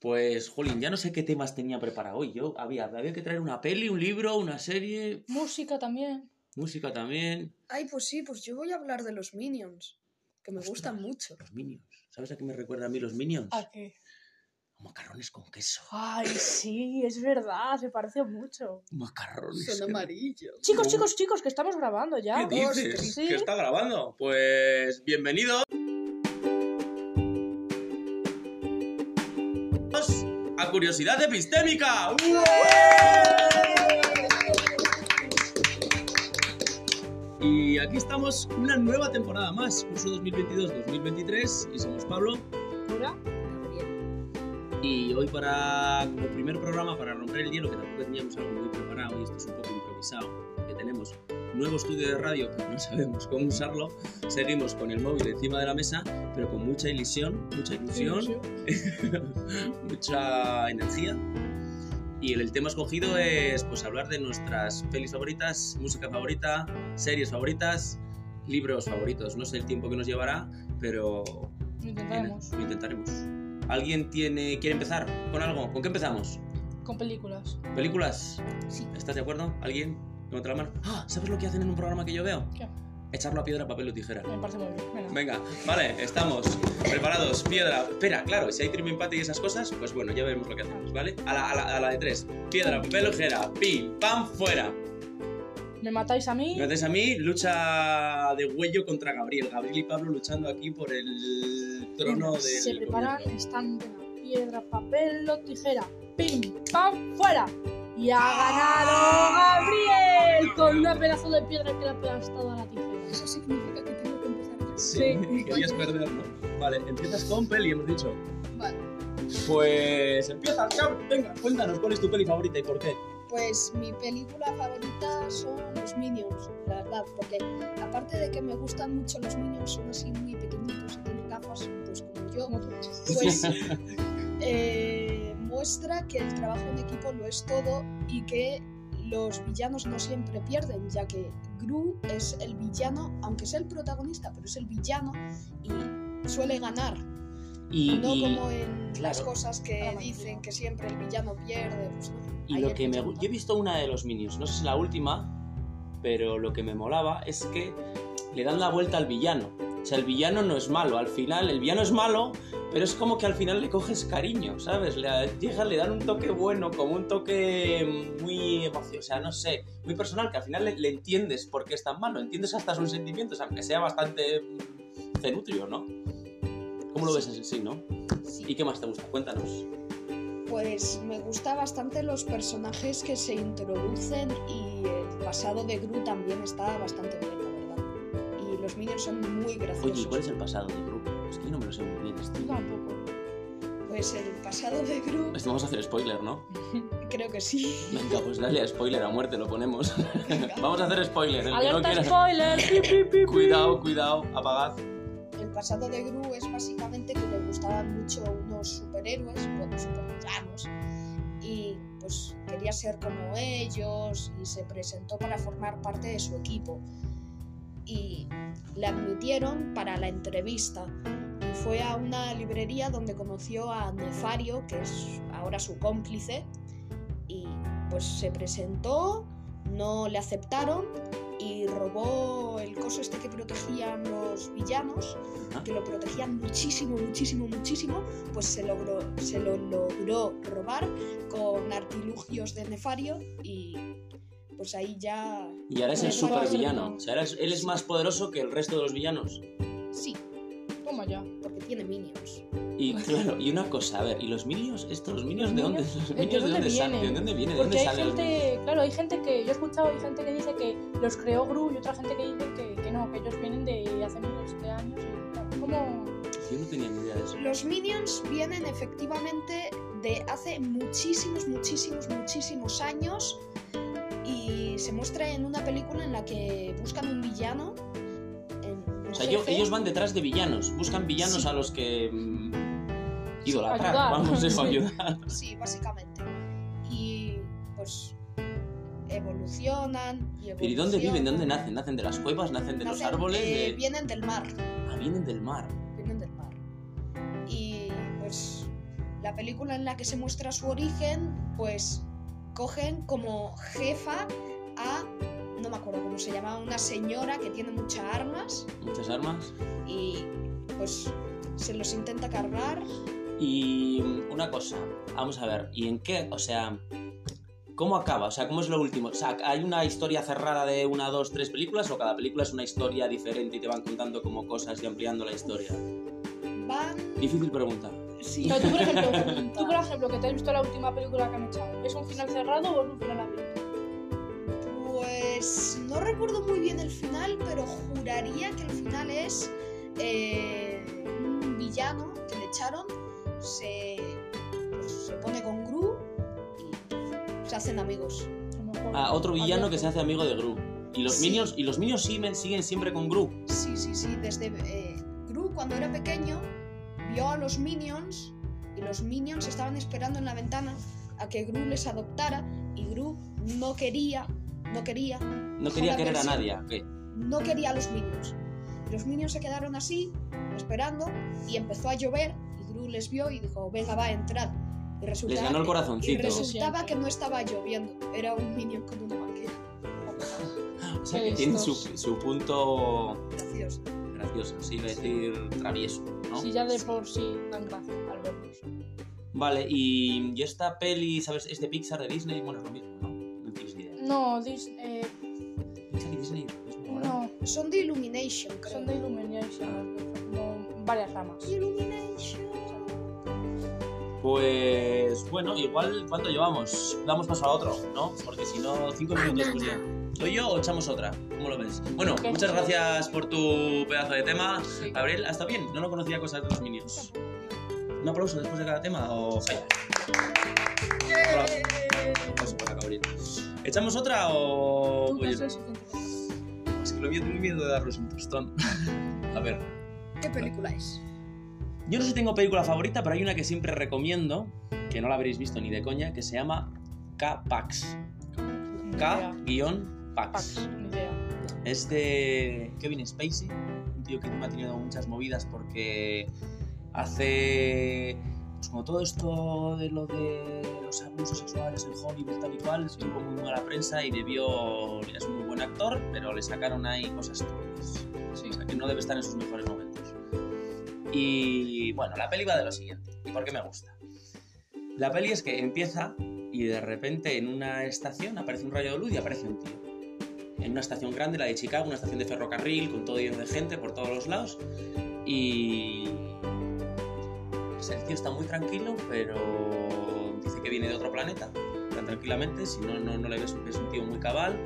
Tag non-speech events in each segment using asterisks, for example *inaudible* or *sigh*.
Pues, Jolín, ya no sé qué temas tenía preparado hoy. Yo había, había que traer una peli, un libro, una serie, Música también. música también. Ay, pues sí, pues yo voy a hablar de los Minions, que me Ostras. gustan mucho. Los Minions. ¿Sabes a qué me recuerda a mí los Minions? ¿A qué? A Macarrones con queso. Ay, sí, es verdad, se parece mucho. Macarrones. Son que- amarillos. Chicos, chicos, chicos, que estamos grabando ya. ¿Qué dices? Sí. ¿Que está grabando? Pues bienvenidos Curiosidad Epistémica. Y aquí estamos una nueva temporada más, curso 2022-2023, y somos Pablo. Hola. Y hoy para como primer programa, para romper el hielo, que tampoco teníamos algo muy preparado, y esto es un poco improvisado, que tenemos nuevo estudio de radio, pero no *laughs* sabemos cómo usarlo, seguimos con el móvil encima de la mesa, pero con mucha ilusión, mucha ilusión, *laughs* mucha energía. Y el, el tema escogido es pues hablar de nuestras pelis favoritas, música favorita, series favoritas, libros favoritos. No sé el tiempo que nos llevará, pero Lo intentaremos. lo intentaremos. ¿Alguien tiene, quiere empezar con algo? ¿Con qué empezamos? Con películas. ¿Películas? Sí. ¿Estás de acuerdo? ¿Alguien? Levanta la mano. ¡Ah! ¿Sabes lo que hacen en un programa que yo veo? ¿Qué? Echarlo a piedra, papel o tijera. Me parece muy bien. Venga. Venga, vale, estamos preparados. Piedra. Espera, claro, si hay triple empate y esas cosas, pues bueno, ya veremos lo que hacemos, ¿vale? A la, a la, a la de tres. Piedra, papel o tijera. Pim, pam, fuera. Me matáis a mí. Me haces a mí, lucha de huello contra Gabriel. Gabriel y Pablo luchando aquí por el trono del Se preparan, están de piedra, papel o tijera. ¡Pim! ¡Pam! ¡Fuera! Y ha ganado Gabriel con una pedazo de piedra que le ha aplastado a la tijera. Eso significa que tengo que empezar yo. Sí, Sí. querías perder, ¿no? Vale, empiezas con peli, hemos dicho. Vale. Pues empieza, cabrón. Venga, cuéntanos cuál es tu peli favorita y por qué. Pues mi película favorita son los Minions, la verdad, porque aparte de que me gustan mucho los Minions, son así muy pequeñitos y tienen gafas, pues como yo, Como tú. pues *laughs* eh, muestra que el trabajo en equipo lo es todo y que los villanos no siempre pierden, ya que Gru es el villano, aunque sea el protagonista, pero es el villano y suele ganar, Y, no y- como en las cosas que dicen que siempre el villano pierde, pues no. y lo que me Yo he visto una de los Minions, no sé si la última, pero lo que me molaba es que le dan la vuelta al villano. O sea, el villano no es malo, al final el villano es malo, pero es como que al final le coges cariño, ¿sabes? Le llega, le dan un toque bueno, como un toque muy emocional, o sea, no sé, muy personal, que al final le, le entiendes por qué es tan malo, entiendes hasta sus sentimientos, aunque sea bastante cenutrio, ¿no? ¿Cómo lo ves en sí, no? Sí. ¿Y qué más te gusta? Cuéntanos. Pues me gusta bastante los personajes que se introducen y el pasado de Gru también está bastante bien, los Minions son muy graciosos. Oye, ¿y ¿cuál es el pasado del grupo? Es que yo no me lo sé muy bien, esto. Yo tampoco. Pues el pasado de Gru, Esto vamos a hacer spoiler, ¿no? *laughs* creo que sí. Venga, pues dale a spoiler a muerte, lo ponemos. *laughs* Vamos a hacer spoiler. El que no ¡Alerta quiera... spoiler! Cuidado, cuidado, apagad. El pasado de Gru es básicamente que le gustaban mucho unos superhéroes, bueno, supervillanos, y pues quería ser como ellos y se presentó para formar parte de su equipo. Y le admitieron para la entrevista. Y fue a una librería donde conoció a Nefario, que es ahora su cómplice, y pues se presentó, no le aceptaron y robó el coso este que protegían los villanos, que lo protegían muchísimo, muchísimo, muchísimo, pues se, logró, se lo logró robar con artilugios de Nefario y pues ahí ya Y ahora es el supervillano. O sea, ahora es- él es más poderoso que el resto de los villanos. sí, Toma ya. porque tiene minions. Y claro, y una cosa, a ver, ¿y los minions? ¿Estos, los minions de ¿Los dónde? ¿Los ¿De minions de dónde salen? vienen? ¿De dónde viene? ¿De dónde hay salen gente, claro, hay gente que, yo he escuchado, hay gente que dice que los creó Gru y otra gente que dice que, que no, que ellos vienen de hace miles de años y como... Yo no tenía ni idea de eso. Los minions vienen efectivamente de hace muchísimos, muchísimos, muchísimos años y se muestra en una película en la que buscan un villano. en- un O sea, yo- ellos van detrás de villanos, buscan villanos Sí. a los que mm, idolatrar, ayudar. vamos, eso, *laughs* ayudar. Sí, básicamente. Y pues evolucionan y Pero ¿y dónde viven? ¿De dónde nacen? ¿Nacen de las cuevas? ¿Nacen de los árboles? eh, de- Vienen del mar. Ah, vienen del mar. Vienen del mar. Y pues la película en la que se muestra su origen, pues cogen como jefa a, no me acuerdo cómo se llama, una señora que tiene muchas armas Muchas armas. y pues se los intenta cargar. Y una cosa, vamos a ver, ¿y en qué? O sea, ¿cómo acaba? O sea, ¿cómo es lo último? O sea, ¿hay una historia cerrada de una, dos, tres películas o cada película es una historia diferente y te van contando como cosas y ampliando la historia? Van... Difícil pregunta. Sí, Pero tú, por ejemplo, ejemplo, que te has visto la última película que han echado, ¿es un final cerrado o es un final abierto? Pues no recuerdo muy bien el final, pero juraría que el final es eh, un villano que le echaron, se, pues, se pone con Gru y se hacen amigos. Ah, otro villano que se hace amigo de Gru. Y los Sí. minions, y los minions siguen, siguen siempre con Gru. Sí, sí, sí, desde eh, Gru cuando era pequeño vio a los minions los minions estaban esperando en la ventana a que Gru les adoptara y Gru no quería, no quería No quería querer a versión. nadie. ¿a ¿Qué? no quería a los minions. Los minions se quedaron así, esperando, y empezó a llover, y Gru les vio y dijo, venga, va a entrar. Y resulta- Les ganó el y corazoncito. resultaba que no estaba lloviendo, era un minion con una manguera. *laughs* O sea, que tiene su, su punto Gracioso. Gracioso, sí, iba a decir travieso, ¿no? Sí, ya de por sí dan gracia al verlos. Vale, y, y esta peli, ¿sabes? Es de Pixar, de Disney, bueno, es lo mismo, ¿no? No tienes ni idea. No, Dis- eh, Pixar y Disney, mismo, no, Son de Illumination, creo. son de Illumination, como varias ramas. Illumination. Pues bueno, igual ¿cuánto llevamos? Damos paso a otro, ¿no? Porque si no, cinco minutos pues ya. ¿Soy yo o echamos otra? ¿Cómo lo ves? Bueno, muchas gracias por tu pedazo de tema. Sí. Gabriel, ¿hasta bien? No lo conocía cosas de los Minions. ¿Un aplauso después de cada tema o falla? Aplauso para Gabriel. ¿Echamos otra o...? Oye, es que lo mío tengo miedo de darles un tostón. *laughs* a ver. ¿Qué película es? Yo no sé si tengo película favorita, pero hay una que siempre recomiendo, que no la habréis visto ni de coña, que se llama K-Pax. K-Pax. Pax. Es de Kevin Spacey, un tío que encima ha tenido muchas movidas porque hace. Pues como todo esto de lo de los abusos sexuales en Hollywood tal y cual, estuvo muy mala prensa y debió. Es un muy buen actor, pero le sacaron ahí cosas turbias. O sea, que no debe estar en sus mejores momentos. Y bueno, la peli va de lo siguiente. ¿Y por qué me gusta? La peli es que empieza y de repente en una estación aparece un rayo de luz y aparece un tío. En una estación grande, la de Chicago, una estación de ferrocarril con todo lleno de gente por todos los lados. Y. pues el tío está muy tranquilo, pero dice que viene de otro planeta. Tan tranquilamente, si no, no, no le ves es un tío muy cabal,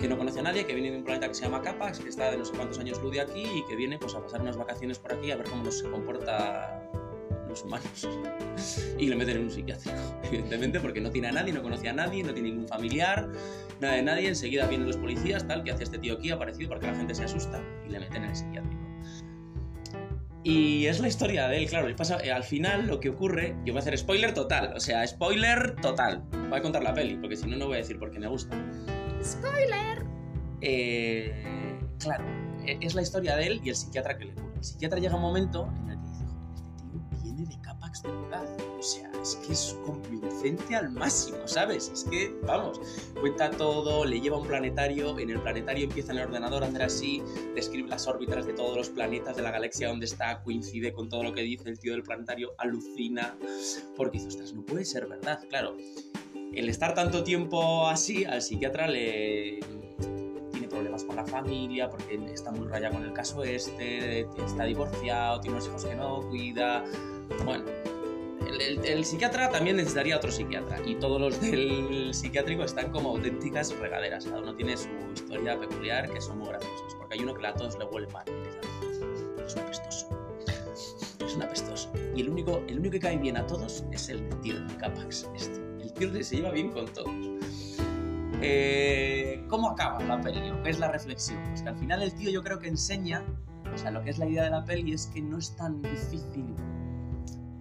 que no conoce a nadie, que viene de un planeta que se llama Capax, que está de no sé cuántos años luz de aquí y que viene pues, a pasar unas vacaciones por aquí a ver cómo nos comporta los humanos. *laughs* Y le meten en un psiquiátrico, *laughs* evidentemente, porque no tiene a nadie, no conoce a nadie, no tiene ningún familiar, nada de nadie. Enseguida vienen los policías, tal, que hace este tío aquí aparecido porque la gente se asusta y le meten en el psiquiátrico. Y es la historia de él, claro. pasa, eh, al final lo que ocurre, yo voy a hacer spoiler total, o sea, spoiler total. Voy a contar la peli, porque si no, no voy a decir por qué me gusta. ¡Spoiler! Eh, claro, eh, es la historia de él y el psiquiatra que le cura. El psiquiatra llega un momento en el de verdad. O sea, es que es convincente al máximo, ¿sabes? Es que, vamos, cuenta todo, le lleva un planetario, en el planetario empieza en el ordenador a hacer así, describe las órbitas de todos los planetas de la galaxia donde está, coincide con todo lo que dice el tío del planetario, alucina, porque dice, ostras, no puede ser verdad, claro. El estar tanto tiempo así, al psiquiatra le problemas con la familia, porque está muy raya con el caso este, está divorciado, tiene unos hijos que no cuida. Bueno, el, psiquiatra también necesitaría otro psiquiatra, y todos los del psiquiátrico están como auténticas regaderas. Cada uno tiene su historia peculiar que son muy graciosos, porque hay uno que a todos le huele mal. Es un apestoso. Es un apestoso. Y el único, el único que cae bien a todos es el de Capax. Este. El tío se lleva bien con todos. Eh, ¿Cómo acaba la peli? ¿O ¿Qué es la reflexión? Pues que al final el tío yo creo que enseña, o sea, lo que es la idea de la peli es que no es tan difícil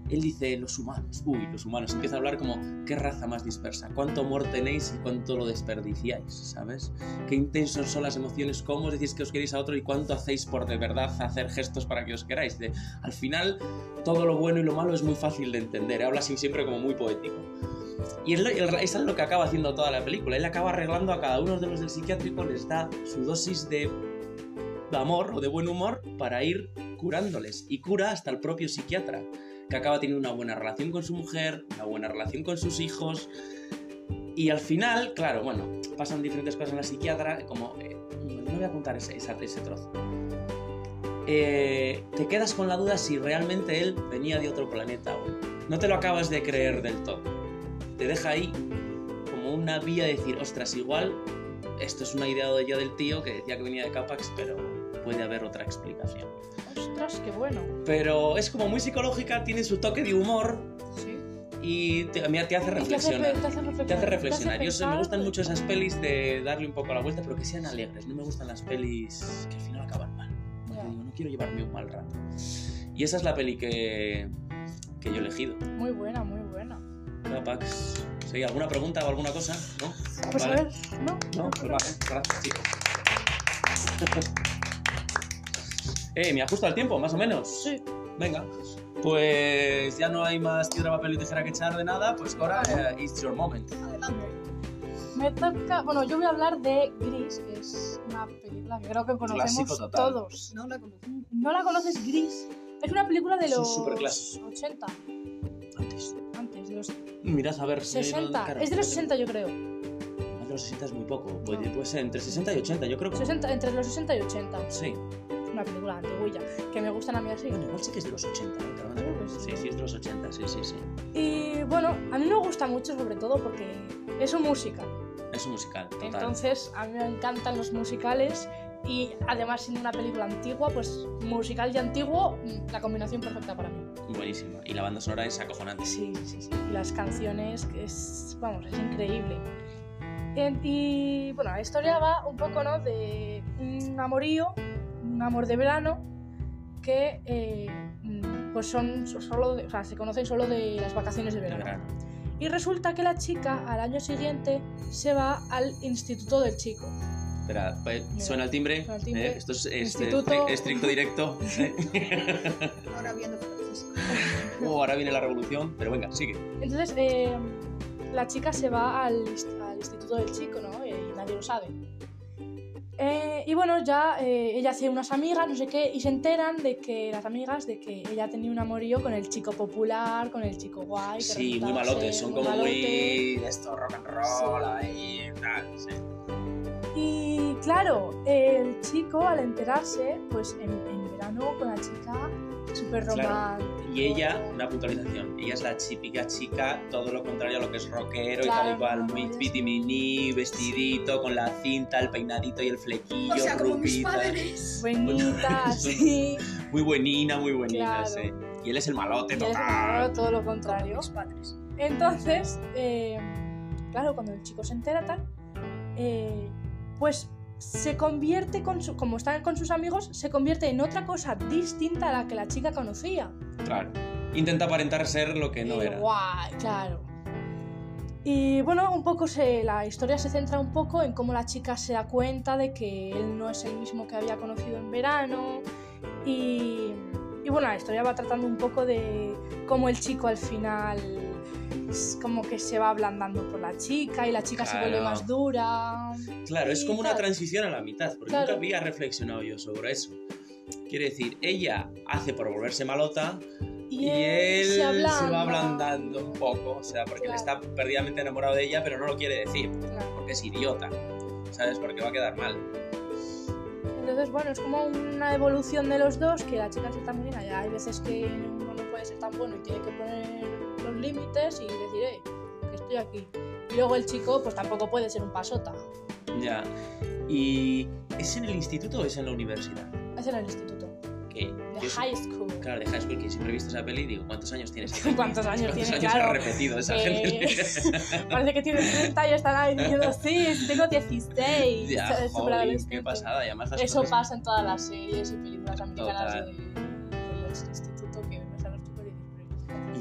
él dice los humanos, uy, los humanos, empieza a hablar como qué raza más dispersa, cuánto amor tenéis y cuánto lo desperdiciáis, ¿sabes? Qué intensos son las emociones, cómo os decís que os queréis a otro y cuánto hacéis por de verdad hacer gestos para que os queráis. Al final, todo lo bueno y lo malo es muy fácil de entender, habla así siempre como muy poético. Y es lo, es lo que acaba haciendo toda la película. Él acaba arreglando a cada uno de los del psiquiátrico, les da su dosis de amor o de buen humor para ir curándoles. Y cura hasta el propio psiquiatra, que acaba teniendo una buena relación con su mujer, una buena relación con sus hijos. Y al final, claro, bueno, pasan diferentes cosas en la psiquiatra, como... eh, no voy a contar ese, esa- ese trozo. Eh, te quedas con la duda si realmente él venía de otro planeta o no. Te lo acabas de creer del todo. Te deja ahí como una vía de decir, ostras, igual esto es una idea de ya del tío que decía que venía de Capax, pero puede haber otra explicación. Ostras, qué bueno. Pero es como muy psicológica, tiene su toque de humor Sí. y te, a mí te hace reflexionar. te hace reflexionar. Te hace reflexionar. Yo me gustan pues, mucho esas pelis de darle un poco la vuelta, pero que sean alegres. No me gustan las pelis que al final acaban mal. Ya. digo, no quiero llevarme un mal rato. Y esa es la peli que, que yo he elegido. Muy buena, muy buena. Capax. ¿Sí? ¿Alguna pregunta o alguna cosa? ¿No? Pues Vale. a ver, ¿no? No, pues vale, gracias, chicos. *laughs* eh, me ajusta el tiempo, más o menos. Sí. Venga. Pues ya no hay más piedra, papel y tijera que echar de nada, pues ahora eh, it's your moment. Adelante. Me toca. Bueno, yo voy a hablar de Gris, que es una película que creo que conocemos Clásico total. todos. No la conozco. ¿No la conoces, Gris? Es una película de Es los superclásico. 80, Antes. antes, de los Mirad a ver. 60. claro, Es de los 60, yo creo. Más de los 60 es muy poco. Puede, No. puede ser entre 60 y 80, yo creo que. 60, entre los 60 y 80. Sí. Una película antiguilla que me gustan a mí así. Bueno, igual sí que es de los 80. ¿eh? Te lo van a Sí, sí. Es de los 80, sí, sí, sí. Y bueno, a mí me gusta mucho, sobre todo porque es un musical. Es un musical, total. Entonces, a mí me encantan los musicales. Y además, siendo una película antigua, pues musical y antiguo, mm, la combinación perfecta para mí. Buenísima. Y la banda sonora es acojonante. Sí, sí, sí. Y las canciones, que es, vamos, es increíble. En- y bueno, la historia va un poco, ¿no? De un amorío, un amor de verano, que eh, mm, pues son so- solo, de- o sea, se conocen solo de las vacaciones de De verano. Y resulta que la chica al año siguiente se va al instituto del chico. Espera, pues, suena el timbre. suena el timbre. ¿eh? Esto es este, Instituto. estri- estricto directo. *laughs* Ahora viendo Francisco. *laughs* Oh, ahora viene la revolución, pero venga, sigue. Entonces, eh, la chica se va al, al instituto del chico, ¿no? Y nadie lo sabe. Eh, y bueno, ya eh, ella hace unas amigas, no sé qué, y se enteran de que las amigas de que ella tenía un amorío con el chico popular, con el chico guay. que Sí, muy malotes, son muy como muy. de esto, rock and roll, Sí. ahí, tal, sí. Y claro, el chico al enterarse, pues en, en verano con la chica, súper Claro. Y ella, una puntualización, ella es la típica chica, todo lo contrario a lo que es rockero y tal y cual, muy pitimini, vestidito, con la cinta, el peinadito y el flequillo, O sea, como mis padres. *laughs* Buenita, así. *laughs* Muy buenina, muy buenina, Claro. sí. Y él es el malote Y él es total. todo lo Como contrario. mis padres. Entonces, eh, claro, cuando el chico se entera tal, eh, pues se convierte, con su, como están con sus amigos, se convierte en otra cosa distinta a la que la chica conocía. Claro. Intenta aparentar ser lo que no Eh, era. Guay, claro. Y bueno, un poco se, la historia se centra un poco en cómo la chica se da cuenta de que él no es el mismo que había conocido en verano. Y, y bueno, la historia va tratando un poco de cómo el chico al final como que se va ablandando por la chica y la chica se vuelve Claro. más dura. Claro, es Y como una tal. transición a la mitad, porque Claro. nunca había reflexionado yo sobre eso. Quiere decir, ella hace por volverse malota y, él se, ablanda. va ablandando un poco, o sea, porque le está perdidamente enamorado de ella, pero no lo quiere decir, Claro. porque es idiota, ¿sabes? Porque va a quedar mal. Entonces, bueno, es como una evolución de los dos, que la chica se está muy bien. Ya hay veces que uno no puede ser tan bueno y tiene que poner los límites y decir, hey, que estoy aquí. Y luego el chico, pues tampoco puede ser un pasota. Ya. ¿Y es en el instituto o es en la universidad? Es en el instituto, Que de high school. Claro, de high school, que siempre he visto esa peli y digo, ¿cuántos años tienes? ¿Cuántos años *laughs* ¿Cuántos tiene? años Claro. ha repetido esa Eh, gente? *laughs* Parece que tiene 30 y están ahí diciendo, sí, tengo 16. ya, Es joder, qué pasada. Y además las Eso cosas- pasa en todas las series y películas americanas Total. de,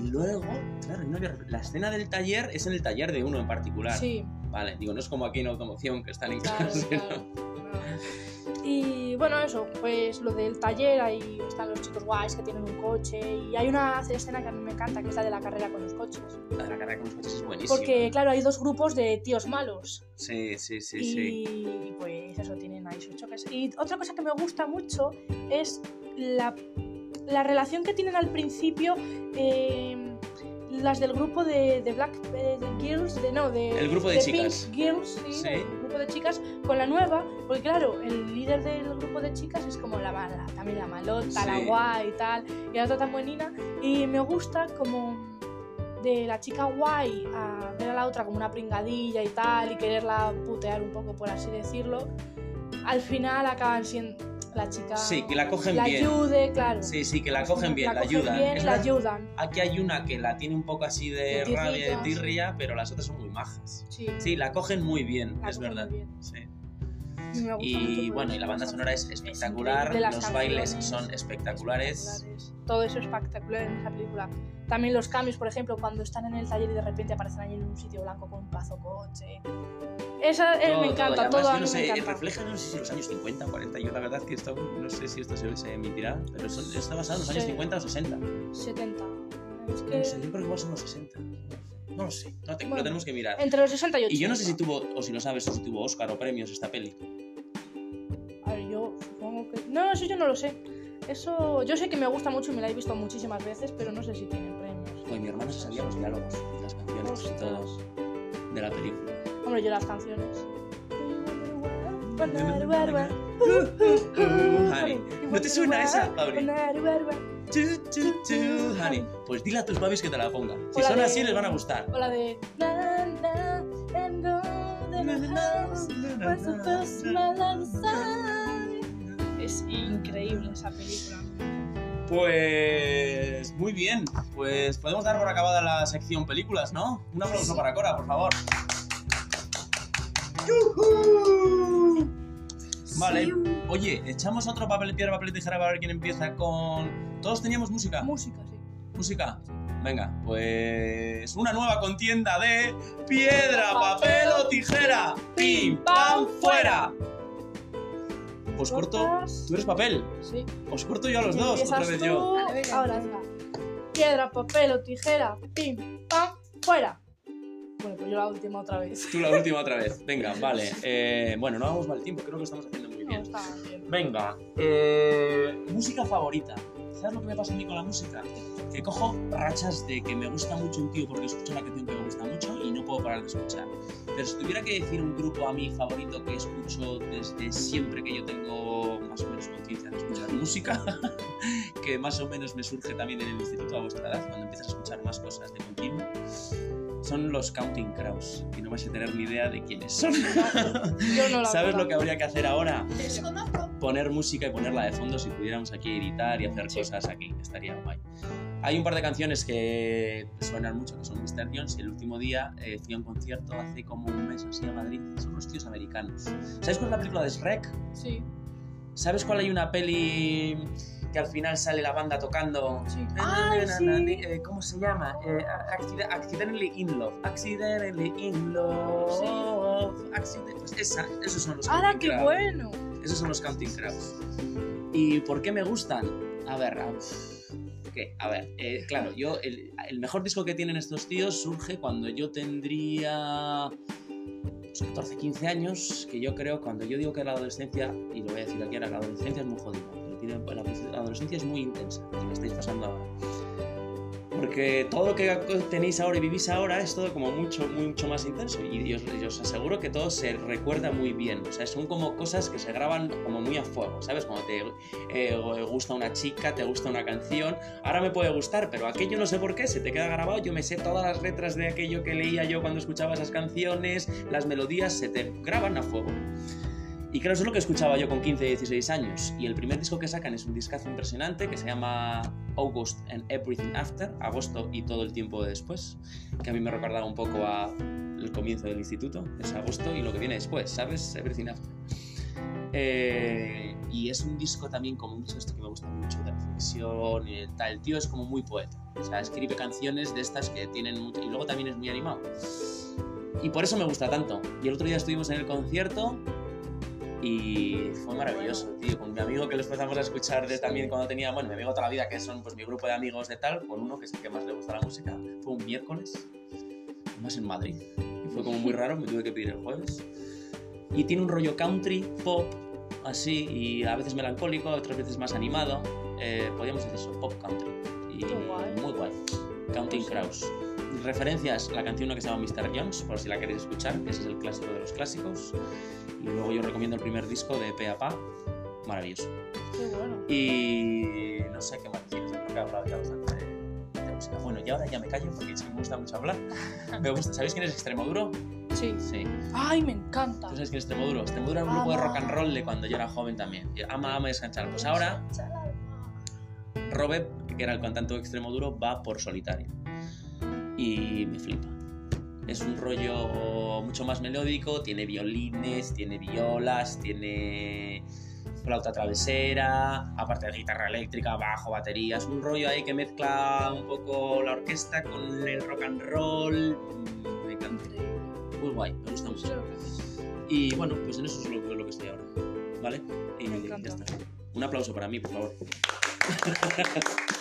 luego, claro, no la escena del taller es en el taller de uno en particular. Sí, Vale, digo, no es como aquí en automoción que están en claro, clase, ¿no? claro. No. Y bueno, eso, pues lo del taller, ahí están los chicos guays que tienen un coche y hay una escena que a mí me encanta, que es la de la carrera con los coches. La de la carrera con los coches es buenísima. Porque, claro, hay dos grupos de tíos malos. Sí, sí, sí, y sí. pues eso, tienen ahí sus choques. Y otra cosa que me gusta mucho es la, la relación que tienen al principio eh, las del grupo de, de Black eh, de Girls, de, no, de, El grupo de chicas. Pink Girls, sí, Sí. el grupo de chicas con la nueva, porque claro, el líder del grupo de chicas es como la mala, también la malota, la Sí. guay y tal, y la otra tan buenina, y me gusta como de la chica guay a ver a la otra como una pringadilla y tal, y quererla putear un poco, por así decirlo, al final acaban siendo la chica... Sí, que la cogen la bien. ayude, claro. Sí, sí, que la cogen bien, la, cogen ayudan. bien la. Aquí hay una que la tiene un poco así de, De rabia, de tirria, pero las otras son muy majas. Sí, Sí, la cogen muy bien, la es verdad. muy bien. Sí. Y, bueno, y la banda sonora es espectacular, los bailes son espectaculares. espectaculares. Todo eso es espectacular en esa película. También los cambios, por ejemplo, cuando están en el taller y de repente aparecen ahí en un sitio blanco con un pazo coche. Esa eh, Todo, me todo. encanta, además, todo yo a no mí sé, me encanta. refleja, no sé si los años 50, 40, yo la verdad que esto, no sé si esto se, se emitirá, pero son- está basado en los años Sí. 50 o 60. 70. Es que No sé, yo creo que igual son los 60. No lo sé, no te- Bueno. lo tenemos que mirar. entre los 60 y 80. Y yo no sé si tuvo, o si lo sabes, o si tuvo Oscar o premios esta peli. A ver, yo supongo que... No, eso yo no lo sé. Eso... Yo sé que me gusta mucho y me la he visto muchísimas veces, pero no sé si tiene premios. Pues mi hermana se sabía los diálogos, las canciones y todo de la película. Hombre, yo las canciones. Honey, ¿no te suena esa, tu, honey. Pues dile a tus babis que te la pongan. Si son de- así, les van a gustar. O la de... Es increíble esa película. Pues muy bien, pues podemos dar por acabada la sección películas, ¿no? Un aplauso para Cora, por favor. Vale, oye, echamos otro papel, piedra, papel, tijera para ver quién empieza con... ¿Todos teníamos música? Música, sí. ¿Música? Venga, pues una nueva contienda de piedra, papel o tijera. ¡Pim, pam, fuera! Os corto... ¿Tú eres papel? Sí. Os corto yo a los dos, otra vez tú, yo. Vale, venga, Ahora, venga. Piedra, papel o tijera. Pim, pam, fuera. Bueno, pues yo la última otra vez. Tú la última otra vez. Venga, vale. Eh, bueno, no vamos mal tiempo, creo que lo estamos haciendo muy No, bien. está bien. Venga, eh, música favorita. ¿Sabes lo que me pasa a mí con la música? Que cojo rachas de que me gusta mucho un tío porque escucho una canción que me gusta mucho y no puedo parar de escuchar. Pero si tuviera que decir un grupo a mí favorito que escucho desde siempre que yo tengo más o menos conciencia de escuchar música, *laughs* que más o menos me surge también en el instituto a vuestra edad, cuando empiezas a escuchar más cosas de continuo, son los Counting Crows. Y no vais a tener ni idea de quiénes son. *laughs* Yo no la *laughs* ¿Sabes lo que habría que hacer ahora? Desconozco. poner música y ponerla de fondo si pudiéramos aquí editar y hacer Sí. cosas aquí, estaría guay. Hay un par de canciones que suenan mucho, que son Mr. Jones, y el último día eh, fui a un concierto hace como un mes o así a Madrid, son unos tíos americanos. ¿Sabes cuál es la película de Shrek? Sí, ¿Sabes cuál hay una peli que al final sale la banda tocando? sí. Na, Ay, na, sí. na, na, eh, ¿Cómo se llama? Eh, Accide- Accidentally in Love. Accidentally in Love. Accident- Pues esa, esos son los ¡Hala, Counting qué bueno! Esos son los Counting Crows. ¿Y por qué me gustan? A ver, a, ¿qué? A ver, eh, claro, yo el, el mejor disco que tienen estos tíos surge cuando yo tendría pues, 14, 15 años, que yo creo, cuando yo digo que la adolescencia, y lo voy a decir aquí ahora, la adolescencia es muy jodida, tiene- la, adolescencia es muy intensa, lo que estáis pasando ahora. Porque todo lo que tenéis ahora y vivís ahora es todo como mucho, mucho más intenso. Y yo, yo os aseguro que todo se recuerda muy bien. O sea, son como cosas que se graban como muy a fuego, ¿sabes? Cuando te eh, gusta una chica, te gusta una canción. Ahora me puede gustar, pero aquello no sé por qué, se te queda grabado. Yo me sé todas las letras de aquello que leía yo cuando escuchaba esas canciones. Las melodías se te graban a fuego. Y que eso es lo que escuchaba yo con 15 y 16 años. Y el primer disco que sacan es un discazo impresionante que se llama August and Everything After, agosto y todo el tiempo después, que a mí me recordaba un poco a el comienzo del instituto, es agosto y lo que viene después, ¿sabes? Everything After. Eh, y es un disco también como mucho esto que me gusta mucho de reflexión y tal. El tío es como muy poeta. O sea, escribe canciones de estas que tienen mucho... Y luego también es muy animado. Y por eso me gusta tanto. Y el otro día estuvimos en el concierto y fue maravilloso, tío. Con mi amigo que lo empezamos a escuchar de también cuando tenía, bueno, mi amigo toda la vida, que son pues mi grupo de amigos de tal, con uno que es el que más le gusta la música. Fue un miércoles, más en Madrid. Y fue como muy raro, me tuve que pedir el jueves. Y tiene un rollo country, pop, así, y a veces melancólico, otras veces más animado. Eh, podríamos decir eso, pop country. Y muy guay. Counting Crows. Referencias, la canción que se llama Mr. Jones, por si la queréis escuchar, que ese es el clásico de los clásicos. Y luego yo recomiendo el primer disco de Pe a Pa, maravilloso. Qué bueno. Y no sé qué más deciros, creo que he hablado ya bastante de, de música. Bueno, y ahora ya me callo porque es que me gusta mucho hablar. *laughs* Me gusta, ¿Sabéis quién es Extremoduro? Sí. Sí. Ay, me encanta. ¿Tú sabes quién es Extremoduro? Extremoduro era un grupo de rock and roll de cuando yo era joven también. Ama, ama y descanchar. Pues ahora Robert, que era el cantante de Extremoduro, va por solitario. Y me flipa. Es un rollo mucho más melódico, tiene violines, tiene violas, tiene flauta travesera, aparte de guitarra eléctrica, bajo, batería. Es un rollo ahí que mezcla un poco la orquesta con el rock and roll. Me encanta. Muy guay, me gusta mucho. Y bueno, pues en eso es lo, lo que estoy ahora. ¿Vale? Y Me ya está. Un aplauso para mí, por favor. *laughs*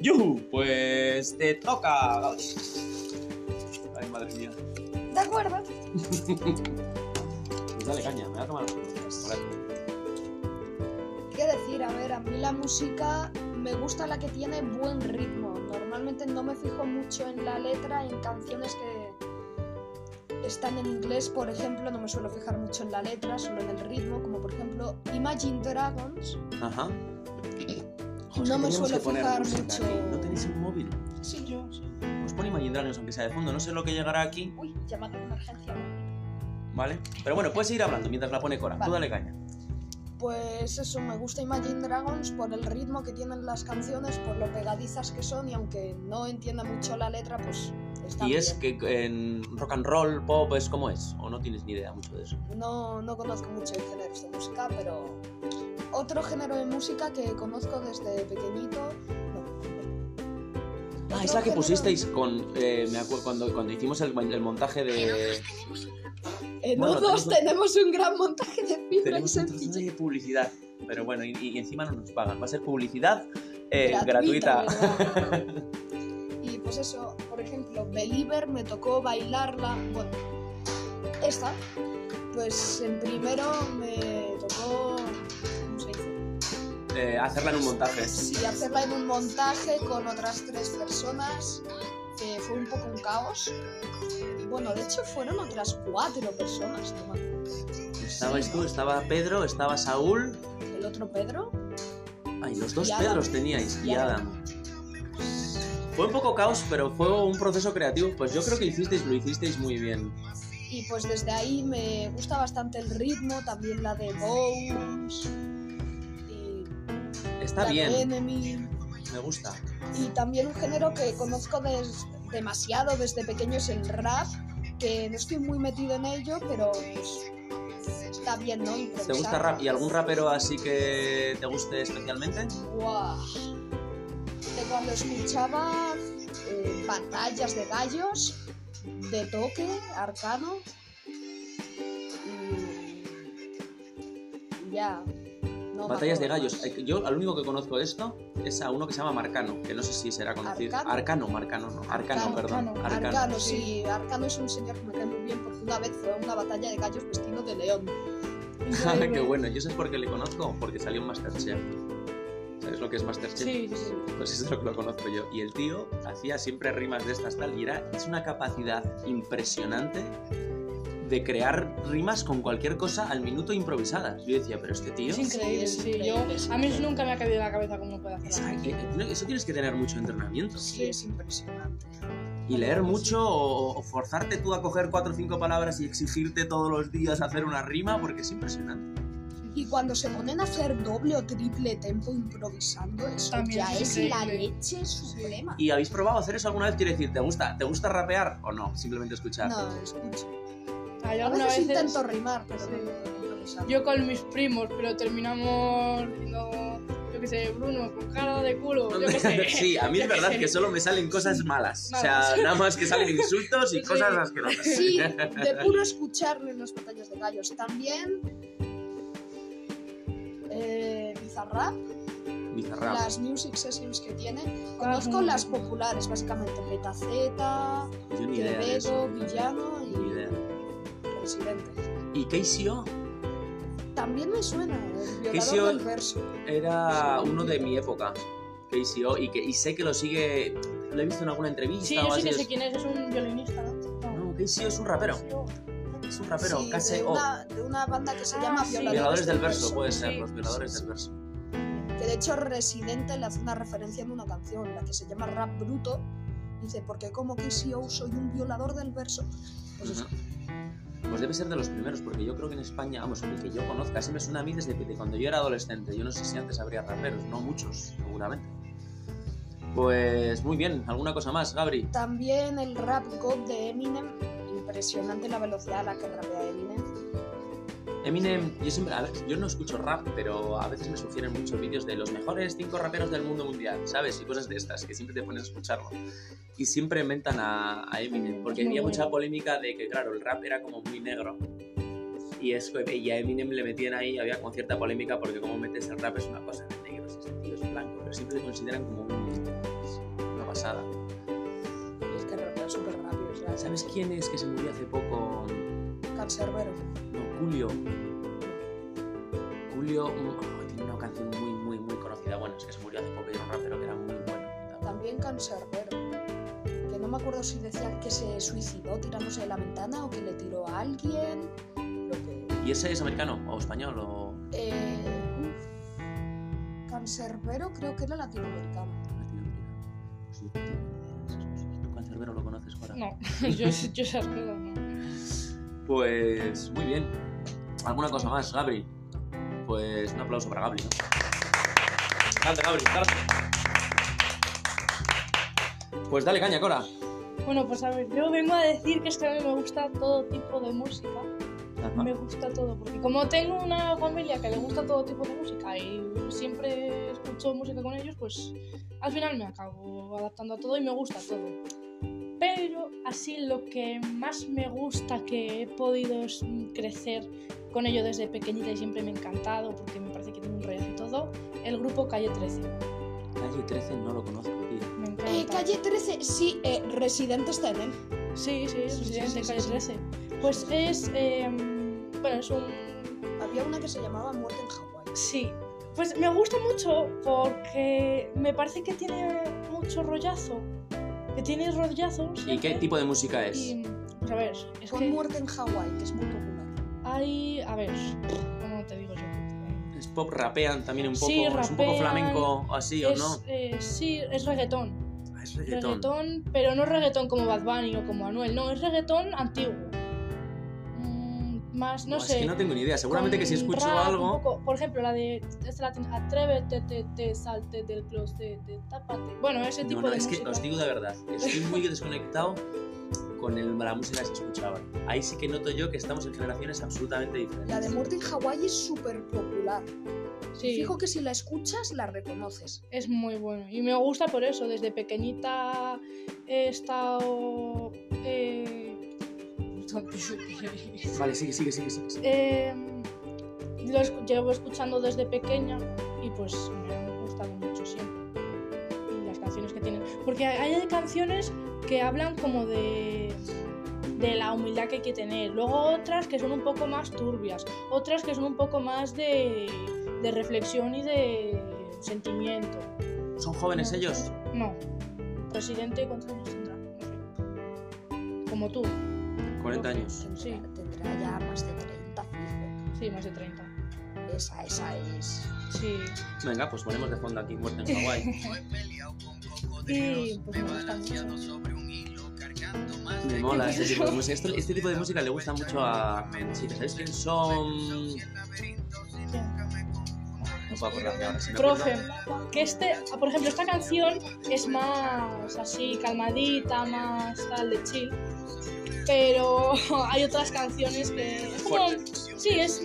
¡Yuhu! Pues te toca. Ay, madre mía. De acuerdo. Pues dale caña, me voy a tomar. ¿Qué decir? A ver, a mí la música me gusta la que tiene buen ritmo. Normalmente no me fijo mucho en la letra, en canciones que están en inglés, por ejemplo, no me suelo fijar mucho en la letra, solo en el ritmo, como por ejemplo Imagine Dragons. Ajá. No me suelo fijar mucho. ¿No tenéis un móvil? Sí, yo, sí. Pues pon Imagine Dragons, aunque sea de fondo. No sé lo que llegará aquí, Uy, llamada de emergencia. ¿vale? Pero bueno, puedes seguir hablando mientras la pone Cora. Tú Vale. dale caña. Pues eso, me gusta Imagine Dragons por el ritmo que tienen las canciones, por lo pegadizas que son y aunque no entienda mucho la letra, pues está ¿Y es bien. que en rock and roll, pop, es como es? ¿O no tienes ni idea mucho de eso? No, no conozco mucho de géneros de música, pero otro género de música que conozco desde pequeñito. No. Ah, es la que pusisteis con. eh, me acuerdo cuando, cuando hicimos el, el montaje de. En Bueno, O2 tenemos- tenemos un gran montaje de fibra Tenemos de publicidad. Pero bueno, y, y encima no nos pagan. Va a ser publicidad eh, Gratuita, gratuita. *laughs* Y pues eso, por ejemplo, Believer me tocó bailarla. Bueno, esta, pues en primero me Eh, hacerla en un montaje. Sí, hacerla en un montaje con otras tres personas, que fue un poco un caos. Bueno, de hecho fueron otras cuatro personas, ¿no? Estabais tú, estaba Pedro, estaba Saúl. El otro Pedro Ay, los dos. Pedros teníais. Y Y Adam. Fue un poco caos, pero fue un proceso creativo. Pues yo creo que hicisteis, lo hicisteis muy bien. Y pues desde ahí me gusta bastante el ritmo, también la de Bones. Está bien, Enemy. me gusta. Y también un género que conozco des- demasiado desde pequeño es el rap, que no estoy muy metido en ello, pero pues está bien, ¿no? ¿Te Improvisar. gusta rap? ¿Y algún rapero así que te guste especialmente? Guau. De cuando escuchaba eh, batallas de gallos, de toque, arcano. Y ya. No Batallas de gallos. Yo al único que conozco de esto es a uno que se llama Marcano, que no sé si será conocido. ¿Arcano? Arcano, Marcano, no. Arcano, Arcano, perdón. Arcano. Arcano. Arcano, sí. Arcano es un señor que me cae muy bien porque una vez fue a una batalla de gallos vestido de león. *laughs* Qué bueno. ¿Yo sé por qué le conozco? Porque salió en Masterchef. ¿Sabes lo que es Masterchef? Sí, sí, sí. Pues eso es lo que lo conozco yo. Y el tío hacía siempre rimas de estas tal y era, es una capacidad impresionante de crear rimas con cualquier cosa al minuto improvisadas. Yo decía, pero este tío... Es increíble, es sí. increíble, Yo, es a mí increíble. nunca me ha cabido en la cabeza cómo puede hacer Es- la eh, eso tienes que tener mucho entrenamiento. Sí, es impresionante. Y leer mucho o, o forzarte tú a coger cuatro o cinco palabras y exigirte todos los días hacer una rima porque es impresionante. Y cuando se ponen a hacer doble o triple tempo improvisando, eso También ya es es la leche suprema. ¿Y habéis probado hacer eso alguna vez? Quiere decir, ¿te gusta, ¿te gusta rapear o no? Simplemente escuchar. No, escucha. A veces veces... intento rimar, pero Sí. no, no. Yo con mis primos, pero terminamos diciendo, yo qué sé, Bruno, con cara de culo, yo qué sé. *laughs* Sí, a mí Yo es verdad que solo me salen cosas malas. O sea, nada más que salen insultos y Sí. cosas asquerosas. Sí, *laughs* de puro escucharle en las batallas de gallos. También eh, Bizarrap, Bizarrap. las music sessions que tiene. Ah, Conozco las populares, básicamente eso. Quevedo, Villano y ¿Y KCO? También me suena el ¿Qué del verso. Era uno de mi época. KCO y, que, y sé que lo sigue. Lo he visto en alguna entrevista Sí, o yo sí que sé es- quién es, es un violinista, ¿no? No, KCO es un rapero. Es un rapero. Sí, de, KCO. una, de una banda que se Ah, llama sí. Violadores, Violadores del verso, puede Sí, ser, los violadores sí, del sí. verso. Que de hecho Residente le hace una referencia en una canción, la que se llama Rap Bruto. Dice, porque como KCO soy un violador del verso. Pues eso. Pues debe ser de los primeros, porque yo creo que en España, vamos, el que yo conozca, sí me suena a mí desde de cuando yo era adolescente. Yo no sé si antes habría raperos, no muchos, seguramente. Pues muy bien, ¿alguna cosa más, Gabri? También el rap god de Eminem. Impresionante la velocidad a la que rapea Eminem. Eminem, yo siempre, a ver, yo no escucho rap, pero a veces me sugieren muchos vídeos de los mejores cinco raperos del mundo mundial, ¿sabes? Y cosas de estas, que siempre te ponen a escucharlo. Y siempre inventan a, a Eminem, porque había mucha polémica de que, claro, el rap era como muy negro. Y, es, y a Eminem le metían ahí, había como cierta polémica, porque como metes el rap es una cosa de negros, ese tío es blanco, pero siempre le consideran como un- una pasada. Y es que súper rápido. sea, ¿Sabes quién es que se murió hace poco? Cancerbero. Julio. Julio mm, tiene una canción muy, muy, muy conocida. Bueno, es que se murió hace poco y era un rapero que era muy bueno. También Cancerbero. Que no me acuerdo si decía que se suicidó tirándose de la ventana o que le tiró a alguien. Lo que. ¿Y ese es americano o español o Eh. Cancerbero creo que era latinoamericano. latinoamericano? Pues yo tengo. ¿Tú Cancerbero lo conoces, Cora? No, *laughs* yo, yo esas cosas no. Pues muy bien. ¿Alguna cosa más, Gabri? Pues un aplauso para Gabri, ¿no? Grande, Gabri, grande. Pues dale caña, Cora. Bueno, pues a ver, yo vengo a decir que es que a mí me gusta todo tipo de música. Ajá. Me gusta todo, porque como tengo una familia que le gusta todo tipo de música y siempre escucho música con ellos, pues al final me acabo adaptando a todo y me gusta todo. Pero así lo que más me gusta que he podido es crecer con ello desde pequeñita y siempre me ha encantado porque me parece que tiene un rollazo y todo, el grupo Calle 13. Calle 13 no lo conozco, tío. Me encanta. Eh, calle 13, sí, eh, Residente está en él. Sí, sí, es Sí, sí, Residente sí, Calle sí, sí. 13. Pues es, eh, bueno, es un Había una que se llamaba Muerte en Hawái. Sí, pues me gusta mucho porque me parece que tiene mucho rollazo. Que tiene. ¿Y qué tipo de música es? Y, pues a ver, es Con que Muerte en Hawái, que es muy popular. hay. A ver, ¿cómo te digo yo? ¿Es pop rapean también un poco? Sí, ¿Es un poco rapean, flamenco o así o Es, no? eh, sí, es reggaetón. Ah, es reggaetón. Reggaetón, pero no reggaetón como Bad Bunny o como Anuel, no, es reggaetón antiguo. Más, no Buah, sé. Es que no tengo ni idea. Seguramente que si escucho rap, un algo. poco- por ejemplo, la de esta la tiene, Atrévete, te, te, salte del closet, te, tápate. Bueno, ese tipo No, no, de es música. que os digo de verdad. Estoy muy desconectado con el- la música que se escuchaba. Ahí sí que noto yo que estamos en generaciones absolutamente diferentes. La de Muerte en Hawái es súper popular. Sí, Fijo que si la escuchas, la reconoces. es muy bueno. Y me gusta por eso. Desde pequeñita he estado. eh, Vale, sigue, sigue, sigue, sigue. sigue. eh, lo escu- llevo escuchando desde pequeña y pues me han gustado mucho siempre. Y las canciones que tienen. Porque hay canciones que hablan como de, de la humildad que hay que tener. Luego otras que son un poco más turbias. Otras que son un poco más de, de reflexión y de sentimiento. ¿Son jóvenes No, ellos? No. Presidente. No sé. Como tú. 40 años. Sí. tendrá ya más de 30, fijo. Sí, más de 30. Esa, esa es. Sí. Venga, pues ponemos de fondo aquí Muerte en Hawái. *laughs* Y pues me gusta mucho. Me mola este tipo de música. Este, este tipo de música le gusta mucho a Menchita. ¿Sabéis quién son? No grupo acordarme ahora. Si me. Profe, que este, por ejemplo, esta canción es más así calmadita, más tal de chill, pero *laughs* hay otras canciones que es como, sí, es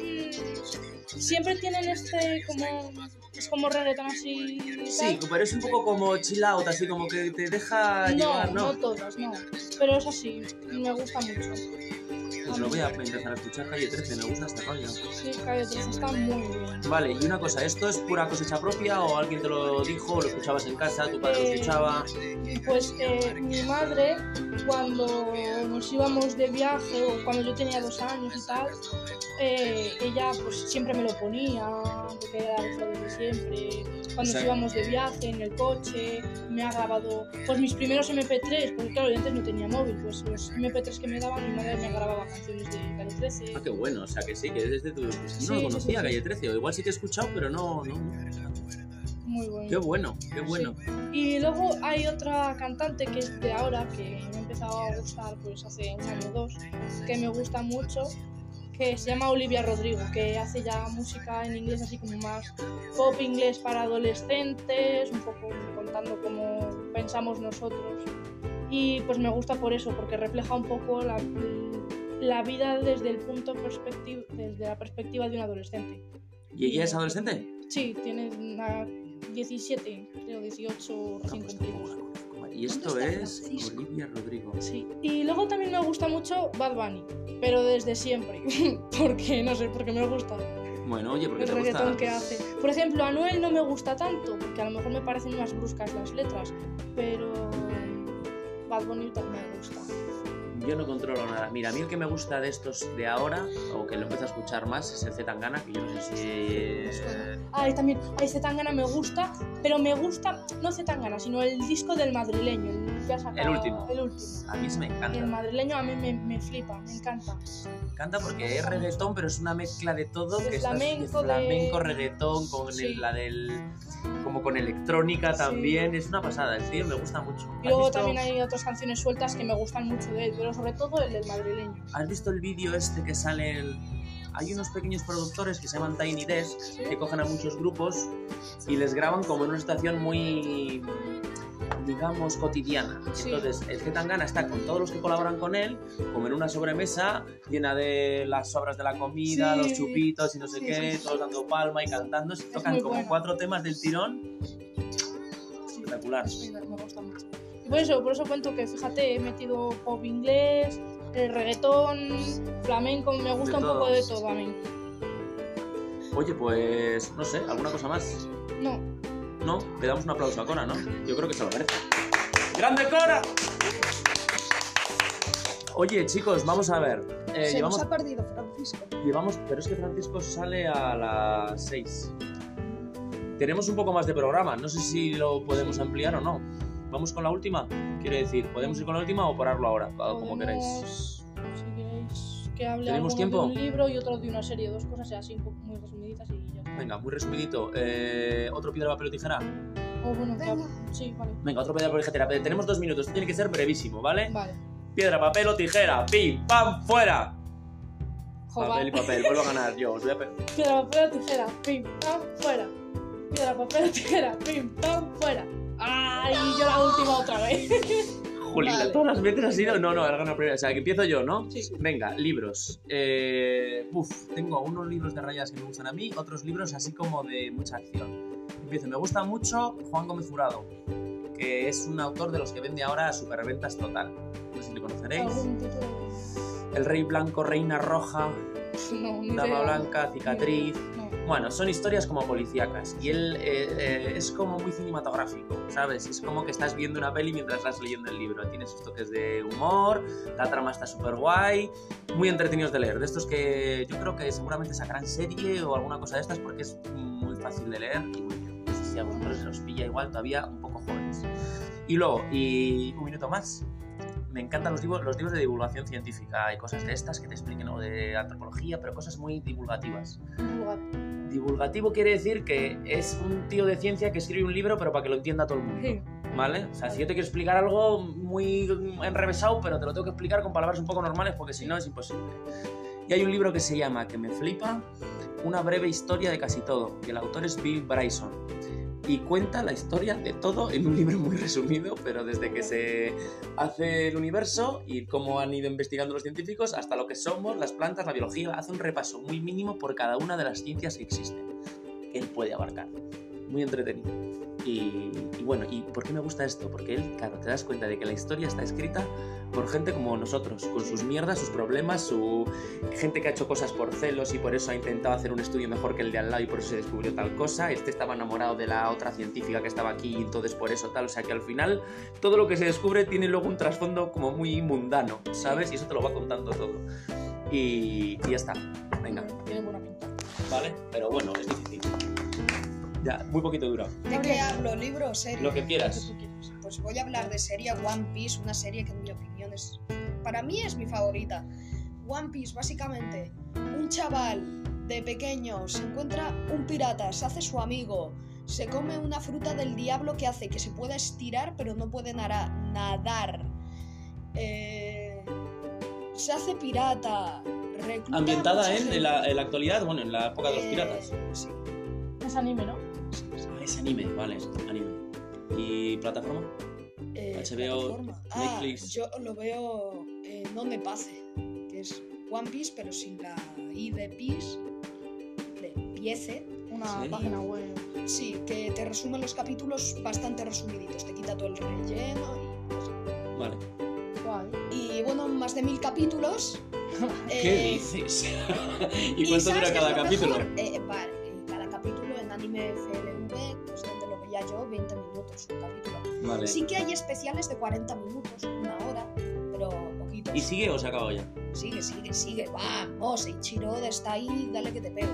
siempre tienen este como es como reggaeton así. y Sí, tal. pero es un poco como chill out, así como que te deja no, llevar, no ¿no? todas, no, pero es así, me gusta mucho. Pues lo voy a empezar a escuchar, Calle 13, me gusta esta rollo. Sí, Calle 13 está muy bien. Vale, y una cosa, ¿esto es pura cosecha propia o alguien te lo dijo, lo escuchabas en casa, tu padre lo Eh, escuchaba? Pues eh, mi madre, cuando nos íbamos de viaje o cuando yo tenía dos años y tal, eh, ella pues siempre me lo ponía, porque era lo desde siempre. Cuando nos íbamos de viaje en el coche, me ha grabado pues mis primeros MP3, porque claro, yo antes no tenía móvil, pues los MP3 que me daban, mi madre me grababa canciones de Calle 13. Ah, qué bueno, o sea que sí, que es desde tu... Pues yo no Sí, lo sí, conocía, sí, sí. Calle 13, o igual sí que he escuchado, pero no, no. Muy bueno. Qué bueno, qué bueno. Y luego hay otra cantante que es de ahora, que me ha empezado a gustar pues hace un año o dos, que me gusta mucho, que se llama Olivia Rodrigo, que hace ya música en inglés así como más pop inglés para adolescentes, un poco contando cómo pensamos nosotros. Y pues me gusta por eso, porque refleja un poco la, la vida desde el punto perspectiva, desde la perspectiva de un adolescente. ¿Y ella es adolescente? Sí, tiene una 17, creo 18 recién No, pues. Y esto ¿Dónde está es Francisco? Olivia Rodrigo. Sí. Y luego también me gusta mucho Bad Bunny, pero desde siempre, *laughs* porque no sé, porque me gusta Bueno, oye, porque el te reggaetón gusta. que hace. Por ejemplo, a Noel no me gusta tanto, porque a lo mejor me parecen más bruscas las letras, pero Bad Bunny también me gusta. Yo no controlo nada. Mira, a mí el que me gusta de estos de ahora, o que lo empiezo a escuchar más, es el Zetangana, que yo no sé si. eh, Ay, también, ay, Zetangana me gusta, pero me gusta, no Zetangana, sino el disco del madrileño, el sacado- El último. El último. A mí se me El encanta. madrileño a mí me, me flipa, me encanta. Me encanta porque es reggaetón, pero es una mezcla de todo. Que estás- flamenco, de- flamenco, reggaetón, con Sí. el- la del. como con electrónica Sí. también. Es una pasada, el tío me gusta mucho. Y ¿Has luego visto- también hay otras canciones sueltas que me gustan mucho de él, pero sobre todo el del madrileño. ¿Has visto el vídeo este que sale el... Hay unos pequeños productores que se llaman Tiny Desk que cogen a muchos grupos y les graban como en una situación muy, digamos, cotidiana. Sí. Entonces, el Zetangana está con todos los que colaboran con él, como en una sobremesa llena de las sobras de la comida, Sí. los chupitos y no sé Sí, qué, sí, sí. todos dando palma y cantando. Se tocan como bueno. cuatro temas del tirón. Espectacular. Sí, me gusta mucho. Y por eso, por eso cuento que, fíjate, he metido pop inglés, el reggaetón, flamenco, me gusta un poco de todo a mí. Oye, pues no sé, ¿alguna cosa más? No, ¿No? Le damos un aplauso a Cora, ¿no? Yo creo que se lo merece. ¡Grande Cora! Oye, chicos, vamos a ver. Eh, Se llevamos, nos ha perdido Francisco. llevamos, pero es que Francisco sale a las 6. Tenemos un poco más de programa, no sé si lo podemos ampliar o no. ¿Vamos con la última? Quiero decir, ¿podemos ir con la última o pararlo ahora? Ah, Como queráis. podemos, Si queréis que hable ¿Tenemos algo tiempo? de un libro y otro de una serie, dos cosas así muy resumiditas y ya está. Venga, muy resumidito. Eh, ¿Otro piedra, papel o tijera? O bueno, Venga. sí, vale. Venga, otro piedra, papel o tijera. Tenemos dos minutos, tiene que ser brevísimo, ¿vale? Vale. Piedra, papel o tijera. ¡Pim, pam, fuera! Joder. Papel y papel, vuelvo a ganar yo. Os voy a Piedra, papel o tijera, pim, pam, fuera. Piedra, papel o tijera, pim, pam, fuera. ¡Ay! Yo la última otra vez. *laughs* Juli, Vale. todas las veces ha sido. No, no, he ganado primero. O sea, que empiezo yo, ¿no? Sí. Venga, libros. Eh, uf, tengo unos libros de rayas que me gustan a mí, otros libros así como de mucha acción. Empiezo. Me gusta mucho Juan Gómez Jurado, que es un autor de los que vende ahora superventas total. No sé si le conoceréis. El Rey Blanco, Reina Roja, No, Dama. Blanca, Cicatriz. No. Bueno, son historias como policíacas y él eh, eh, es como muy cinematográfico, ¿sabes? Es como que estás viendo una peli mientras estás leyendo el libro. Tiene sus toques de humor, la trama está súper guay, muy entretenidos de leer. De estos que yo creo que seguramente sacarán serie o alguna cosa de estas porque es muy fácil de leer y muy bien. No sé si a vosotros se os pilla igual todavía un poco jóvenes. Y luego, y un minuto más. Me encantan los libros, los libros de divulgación científica y cosas de estas que te expliquen o de antropología, pero cosas muy divulgativas. Lugar. Divulgativo quiere decir que es un tío de ciencia que escribe un libro pero para que lo entienda todo el mundo. Sí. ¿Vale? O sea, si yo te quiero explicar algo muy enrevesado, pero te lo tengo que explicar con palabras un poco normales porque si no es imposible. Y hay un libro que se llama, que me flipa, Una breve historia de casi todo, y el autor es Bill Bryson. Y cuenta la historia de todo en un libro muy resumido, pero desde que se hace el universo y cómo han ido investigando los científicos hasta lo que somos, las plantas, la biología, hace un repaso muy mínimo por cada una de las ciencias que existen, él puede abarcar. Muy entretenido. Y, y bueno, ¿y por qué me gusta esto? Porque él, claro, te das cuenta de que la historia está escrita por gente como nosotros, con sus mierdas, sus problemas, su gente que ha hecho cosas por celos y por eso ha intentado hacer un estudio mejor que el de al lado y por eso se descubrió tal cosa. Este estaba enamorado de la otra científica que estaba aquí y entonces por eso tal. O sea que al final todo lo que se descubre tiene luego un trasfondo como muy mundano, ¿sabes? Y eso te lo va contando todo. Y, y ya está. Venga, Tiene buena pinta. ¿vale? Pero bueno, es difícil. Ya, muy poquito dura. ¿De qué hablo? ¿Libro o serie? Lo que Lo que quieras. tú quieras. Pues voy a hablar de serie One Piece, una serie que en mi opinión es... Para mí es mi favorita. One Piece, básicamente, un chaval de pequeño se encuentra un pirata, se hace su amigo, se come una fruta del diablo que hace que se pueda estirar pero no puede nadar. Eh, se hace pirata. Ambientada en, gente. en la, en la actualidad, bueno, en la época de los Eh, piratas. sí. Es anime, ¿no? Ah, es anime, vale, es anime. ¿Y plataforma? Eh, HBO, plataforma. Ah, Netflix. yo lo veo No Me Pase, que es One Piece, pero sin la I de Piece, de Piece. Una Sí. página web. Sí, que te resume los capítulos bastante resumiditos, te quita todo el relleno y, pues, Vale. Guay. y bueno, más de mil capítulos. *laughs* ¿Qué Eh, dices? *laughs* ¿Y ¿y cuánto dura cada capítulo? Eh, vale, Sí que hay especiales de 40 minutos, una hora, pero poquitos. ¿Y sigue o se ha acabado ya? Sigue, sigue, sigue. Vamos, Eiichiro Oda está ahí, dale que te pego.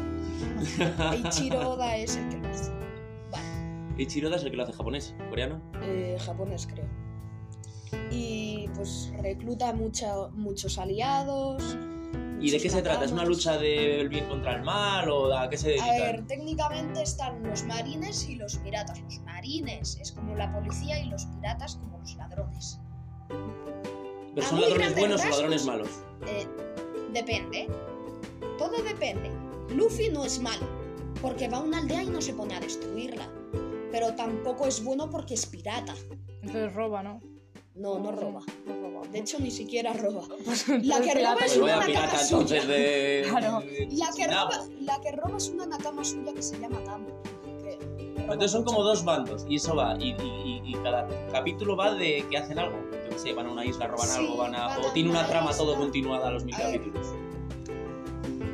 *laughs* Eiichiro Oda es el que lo hace. Vale, Ichiroda es el que lo hace japonés, coreano. eh, japonés creo. Y pues recluta mucha- muchos aliados. ¿Y de qué se trata? ¿Es una lucha del bien contra el mal o a qué se A ver, técnicamente están los marines y los piratas. Los marines es como la policía y los piratas como los ladrones. ¿Pero son ladrones buenos o ladrones malos? Eh, depende. Todo depende. Luffy no es malo, porque va a una aldea y no se pone a destruirla. Pero tampoco es bueno porque es pirata. Entonces roba, ¿no? No, no roba. No roba. De hecho, ni siquiera *laughs* *laughs* roba. La que roba es una nakama suya. Claro. La que, roba, la que roba es una nakama suya que se llama roba Entonces son como dos bandos y eso va. Y, y- y- cada capítulo va de que hacen algo. Yo qué sé, van a una isla, roban Sí, algo, van a. van o a tiene una trama todo continuada a los mil A capítulos.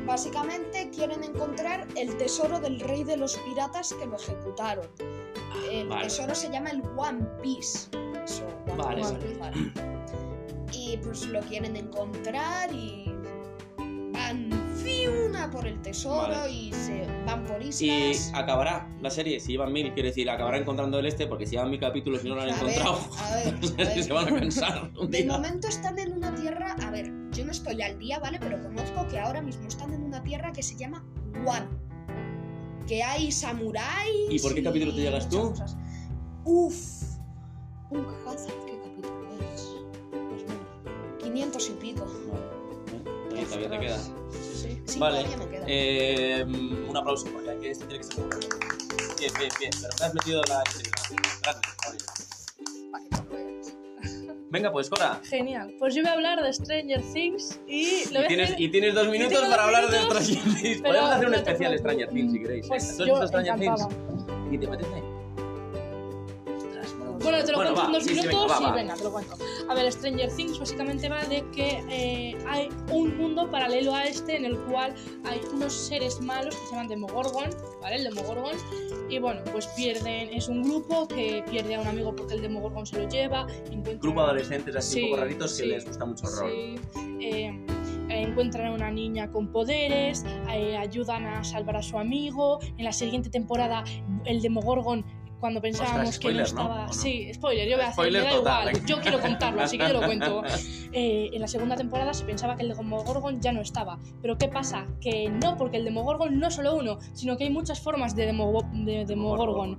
Básicamente quieren encontrar el tesoro del rey de los piratas que lo ejecutaron. El vale. tesoro se llama el One Piece. Eso, Vale, Piece, vale. Y pues lo quieren encontrar y van fiuna por el tesoro Vale. y se van por Y islas. acabará la serie, si llevan mil, quiere decir, acabará encontrando el este, porque si llevan mil capítulos y no lo han A ver, encontrado, a ver, *laughs* a ver. se van a cansar *laughs* De momento están en una tierra, a ver, yo no estoy al día, ¿vale? Pero conozco que ahora mismo están en una tierra que se llama One. Que hay samuráis. ¿Y por qué capítulo te llegas tú? Uf. Un Hazard, ¿qué capítulo es? Más o menos. 500 y pico. Vale. Todavía te queda. Sí. Sí, Vale. todavía me queda. Eh, un aplauso, porque hay que, esto tiene que ser bueno. Bien, bien, bien. Pero me has metido la veas. Venga, pues, Cora. Genial. Pues yo voy a hablar de Stranger Things y lo voy Y a tienes, y tienes dos minutos para hablar de Stranger Things. Podemos hacer un especial. Stranger Things si queréis. Pues ¿Tú has yo visto Stranger encantada. Things? ¿Y te apetece? Bueno, te lo Bueno, cuento va, en dos sí, sí, venga, minutos va, y va. venga, te lo cuento. A ver, Stranger Things básicamente va de que eh, hay un mundo paralelo a este en el cual hay unos seres malos que se llaman Demogorgon, ¿vale? El Demogorgon. Y bueno, pues pierden, es un grupo que pierde a un amigo porque el Demogorgon se lo lleva. encuentran- Grupo de adolescentes así Sí, un poco raritos que les gusta mucho el rol. Sí, eh, eh, encuentran a una niña con poderes, eh, ayudan a salvar a su amigo. En la siguiente temporada, el Demogorgon cuando pensábamos Ostras, que no spoiler, ¿no? estaba. Sí, spoiler, yo voy a hacer, Spoiler me da total, igual. Yo quiero contarlo, así que yo lo *laughs* cuento. Eh, en la segunda temporada se pensaba que el Demogorgon ya no estaba. Pero ¿qué pasa? Que no, porque el Demogorgon no es solo uno, sino que hay muchas formas de, Demogo- de Demogorgon.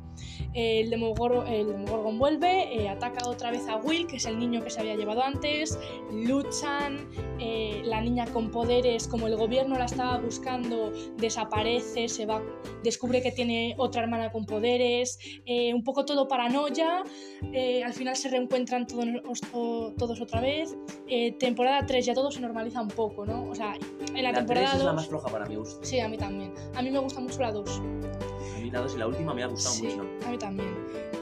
Eh, el, Demogor- el Demogorgon vuelve, eh, ataca otra vez a Will, que es el niño que se había llevado antes. Luchan, eh, la niña con poderes, como el gobierno la estaba buscando, desaparece, se va, descubre que tiene otra hermana con poderes, eh, un poco todo paranoia. eh, al final se reencuentran todos, todos otra vez. Eh, temporada 3 ya todo se normaliza un poco, ¿no? O sea, en la, La temporada 3 es la 2. más floja para mi gusto. Sí, a mí también. A mí me gusta mucho la 2. A mí la 2 y la última me ha gustado Sí, mucho. a mí también.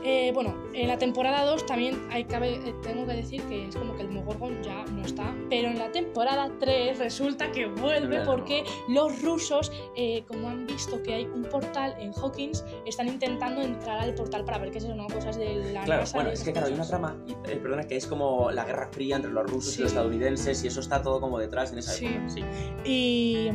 Eh, bueno, en la temporada 2 también hay que, eh, tengo que decir que es como que el Demogorgon ya no está, pero en la temporada 3 resulta que vuelve porque los rusos, eh, como han visto que hay un portal en Hawkins, están intentando entrar al portal para ver qué es eso, ¿no? Cosas de la Claro, NASA. bueno, es que claro, hay una trama, eh, perdona, que es como la guerra fría entre los rusos Sí. y los estadounidenses y eso está todo como detrás en esa Sí. época. Sí. Y,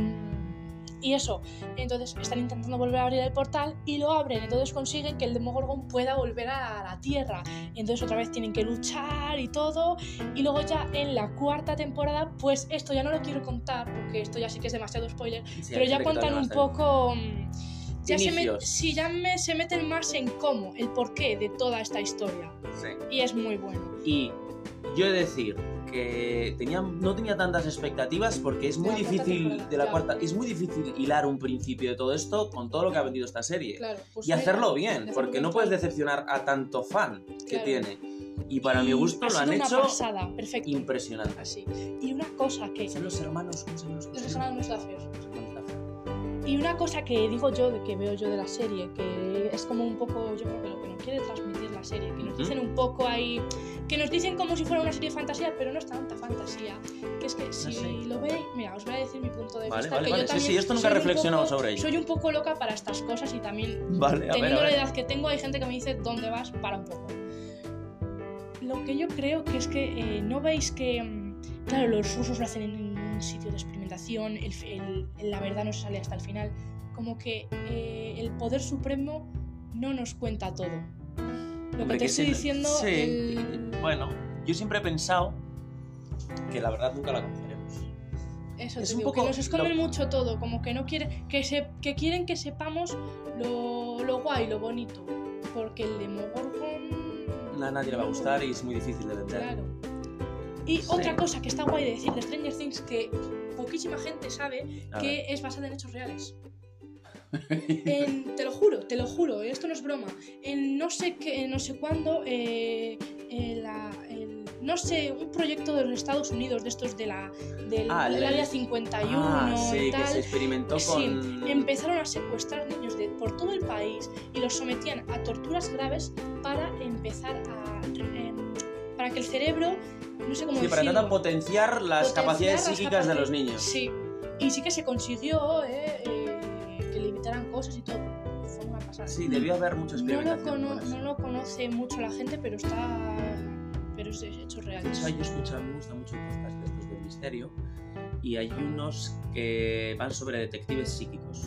y eso, entonces están intentando volver a abrir el portal y lo abren, entonces consiguen que el Demogorgon pueda volver a la Tierra. Entonces otra vez tienen que luchar y todo. Y luego ya en la cuarta temporada, pues esto ya no lo quiero contar porque esto ya sí que es demasiado spoiler, Sí, pero ya cuentan un poco... mm, Ya se, sí, ya me- se meten más en cómo, el porqué de toda esta historia. Sí. Y es muy bueno. Y yo he de decir que tenía, no tenía tantas expectativas porque es muy difícil de la ya. cuarta, es muy difícil hilar un principio de todo esto con todo lo que ha vendido esta serie. Claro, pues y hacerlo bien, porque no puedes claro. decepcionar a tanto fan que Claro. tiene. Y para mi Y gusto ha lo han una hecho pasada, perfecto. impresionante. Así. Y una cosa que... Son los hermanos, ¿cómo se llaman los Los hermanos? hermanos Y una cosa que digo yo, que veo yo de la serie, que es como un poco, yo creo que lo que nos quiere transmitir la serie, que nos dicen un poco ahí, que nos dicen como si fuera una serie de fantasía, pero no es tanta fantasía. Que es que si sé. lo veis, mira, os voy a decir mi punto de Vale, vista. vale, que vale. yo Sí, también sí, esto nunca he reflexionado poco- sobre ello. Soy un poco loca para estas cosas y también, Vale, a ver, teniendo a la ver. edad que tengo, hay gente que me dice, ¿dónde vas? Para un poco. Lo que yo creo que es que eh, no veis que, mm, claro, los rusos lo hacen en un sitio de experimentación, el, el- la verdad no sale hasta el final, como que eh, el poder supremo no nos cuenta todo. Lo Hombre, que te estoy diciendo, Sí, el- bueno, yo siempre he pensado que la verdad nunca la conoceremos. eso es te un digo, poco que nos esconden lo- mucho todo, como que no quieren, que, se, que quieren que sepamos lo, lo guay, lo bonito, porque el Demogorgon... A nadie le va a gustar y es muy difícil de vender. Claro. Y Sí. otra cosa que está guay de decir de Stranger Things que poquísima gente sabe A que es basada en hechos reales. *laughs* En- te lo juro, te lo juro, esto no es broma. En no sé qué, no sé cuándo, eh, eh, la- el- no sé, un proyecto de los Estados Unidos, de estos de la, del, Ah, el- área 51 Ah, sí, y que tal. se experimentó Sí, con... empezaron a secuestrar niños de, por todo el país y los sometían a torturas graves para empezar a... para que el cerebro, no sé cómo Sí, para decirlo, intentar potenciar las potenciar capacidades las psíquicas de los niños. Sí, y sí que se consiguió eh, eh, que le evitaran cosas y todo. Fue una pasada. Sí, debió haber mucha no lo, cono- no lo conoce mucho la gente, pero está... pero es de hechos reales. yo escucho, me gusta mucho el podcast de estos del misterio y hay unos que van sobre detectives psíquicos.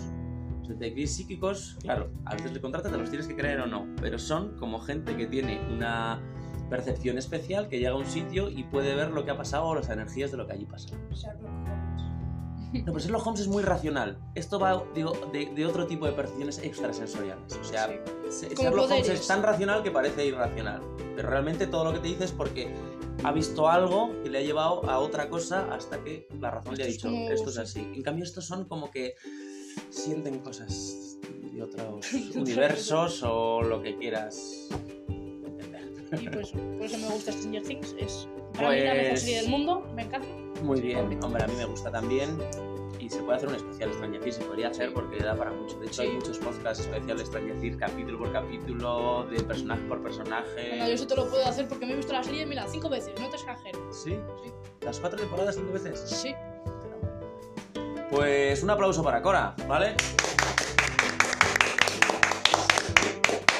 Los detectives psíquicos, claro, a veces le contratas, te los tienes que creer o no, pero son como gente que tiene una percepción especial que llega a un sitio y puede ver lo que ha pasado o las energías de lo que allí pasa. Sherlock Holmes. No, pero Sherlock Holmes es muy racional. Esto va digo, de, de otro tipo de percepciones extrasensoriales. O sea, Sherlock Holmes es tan racional que parece irracional. Pero realmente todo lo que te dice es porque ha visto algo que le ha llevado a otra cosa hasta que la razón le ha dicho, es esto es así. En cambio, estos son como que sienten cosas de otros *laughs* universos o lo que quieras. Y por eso, por eso me gusta Stranger Things. Es para mí la mejor Pues- serie del mundo, me encanta. Muy bien, hombre, a mí me gusta también. Y se puede hacer un especial Stranger Things, se podría hacer porque da para mucho. De hecho, hay muchos podcasts especiales Stranger Things, capítulo por capítulo, de personaje por personaje. Bueno, yo eso te lo puedo hacer porque me he visto la serie, mira, cinco veces, no te exagero. ¿Sí? Sí. ¿Las cuatro temporadas cinco veces? Sí. Pues un aplauso para Cora, ¿vale?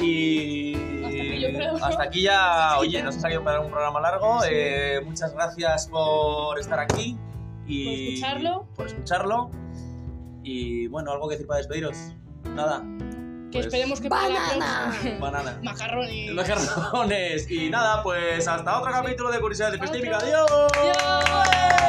Y Hasta aquí yo creo. hasta aquí ya, *laughs* oye, nos ha salido para un programa largo. Sí. Eh, muchas gracias por estar aquí y Por escucharlo. por escucharlo. Y bueno, algo que decir para despediros. Nada. Que pues, esperemos que Banana. *laughs* Banana. Macarrones. Macarrones. Y nada, pues hasta otro capítulo de Curiosidades de. ¡Adiós! Adiós.